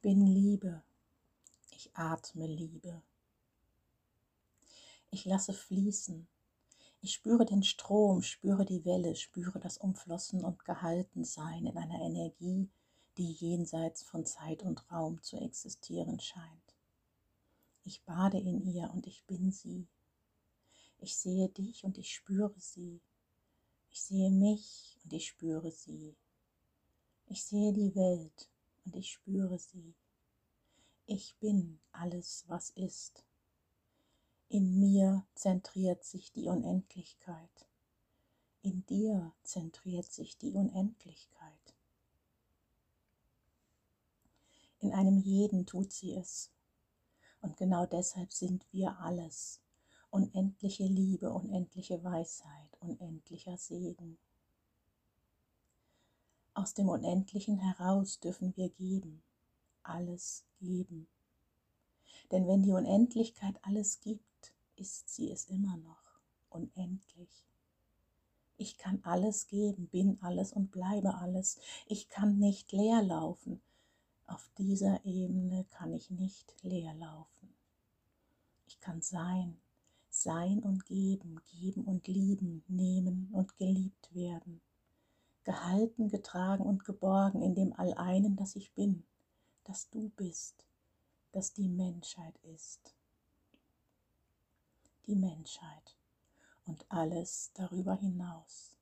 Ich bin Liebe. Ich atme Liebe. Ich lasse fließen. Ich spüre den Strom, spüre die Welle, spüre das Umflossen und Gehaltensein in einer Energie, die jenseits von Zeit und Raum zu existieren scheint. Ich bade in ihr und ich bin sie. Ich sehe dich und ich spüre sie. Ich sehe mich und ich spüre sie. Ich sehe die Welt und ich spüre sie. Ich bin alles, was ist. In mir zentriert sich die Unendlichkeit. In dir zentriert sich die Unendlichkeit. In einem jeden tut sie es. Und genau deshalb sind wir alles. Unendliche Liebe, unendliche Weisheit, unendlicher Segen. Aus dem Unendlichen heraus dürfen wir geben, alles geben. Denn wenn die Unendlichkeit alles gibt, ist sie es immer noch unendlich. Ich kann alles geben, bin alles und bleibe alles. Ich kann nicht leer laufen. Auf dieser Ebene kann ich nicht leer laufen. Ich kann sein, sein und geben, geben und lieben, nehmen und geliebt werden gehalten, getragen und geborgen in dem Alleinen, das ich bin, das du bist, das die Menschheit ist. Die Menschheit und alles darüber hinaus.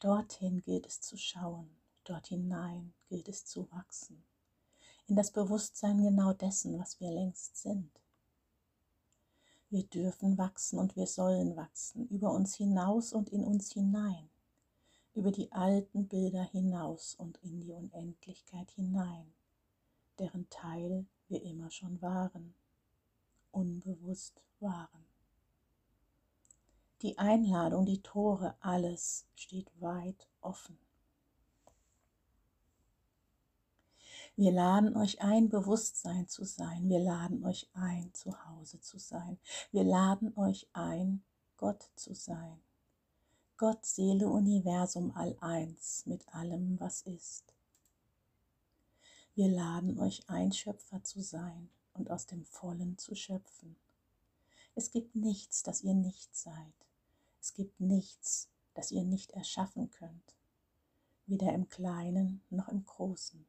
Dorthin gilt es zu schauen, dort hinein gilt es zu wachsen, in das Bewusstsein genau dessen, was wir längst sind. Wir dürfen wachsen und wir sollen wachsen, über uns hinaus und in uns hinein über die alten Bilder hinaus und in die Unendlichkeit hinein, deren Teil wir immer schon waren, unbewusst waren. Die Einladung, die Tore, alles steht weit offen. Wir laden euch ein, Bewusstsein zu sein. Wir laden euch ein, zu Hause zu sein. Wir laden euch ein, Gott zu sein. Gott, Seele, Universum, all eins mit allem, was ist. Wir laden euch ein, Schöpfer zu sein und aus dem Vollen zu schöpfen. Es gibt nichts, das ihr nicht seid. Es gibt nichts, das ihr nicht erschaffen könnt, weder im Kleinen noch im Großen.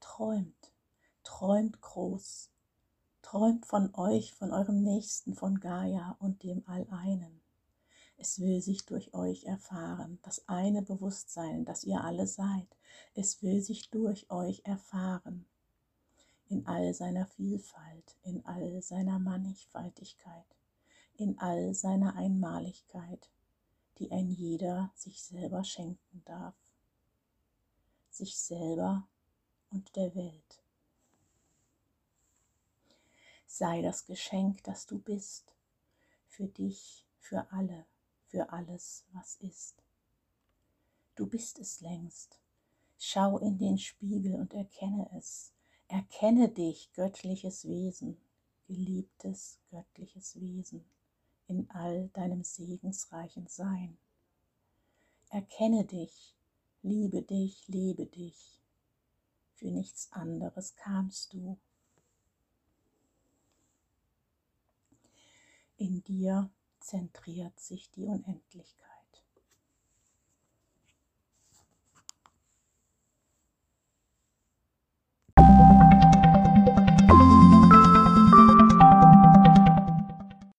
Träumt, träumt groß, Träumt von euch, von eurem Nächsten, von Gaia und dem Alleinen. Es will sich durch euch erfahren, das eine Bewusstsein, das ihr alle seid. Es will sich durch euch erfahren, in all seiner Vielfalt, in all seiner Mannigfaltigkeit, in all seiner Einmaligkeit, die ein jeder sich selber schenken darf. Sich selber und der Welt sei das Geschenk, das du bist, für dich, für alle, für alles, was ist. Du bist es längst. Schau in den Spiegel und erkenne es. Erkenne dich, göttliches Wesen, geliebtes göttliches Wesen, in all deinem segensreichen Sein. Erkenne dich, liebe dich, lebe dich. Für nichts anderes kamst du, In dir zentriert sich die Unendlichkeit.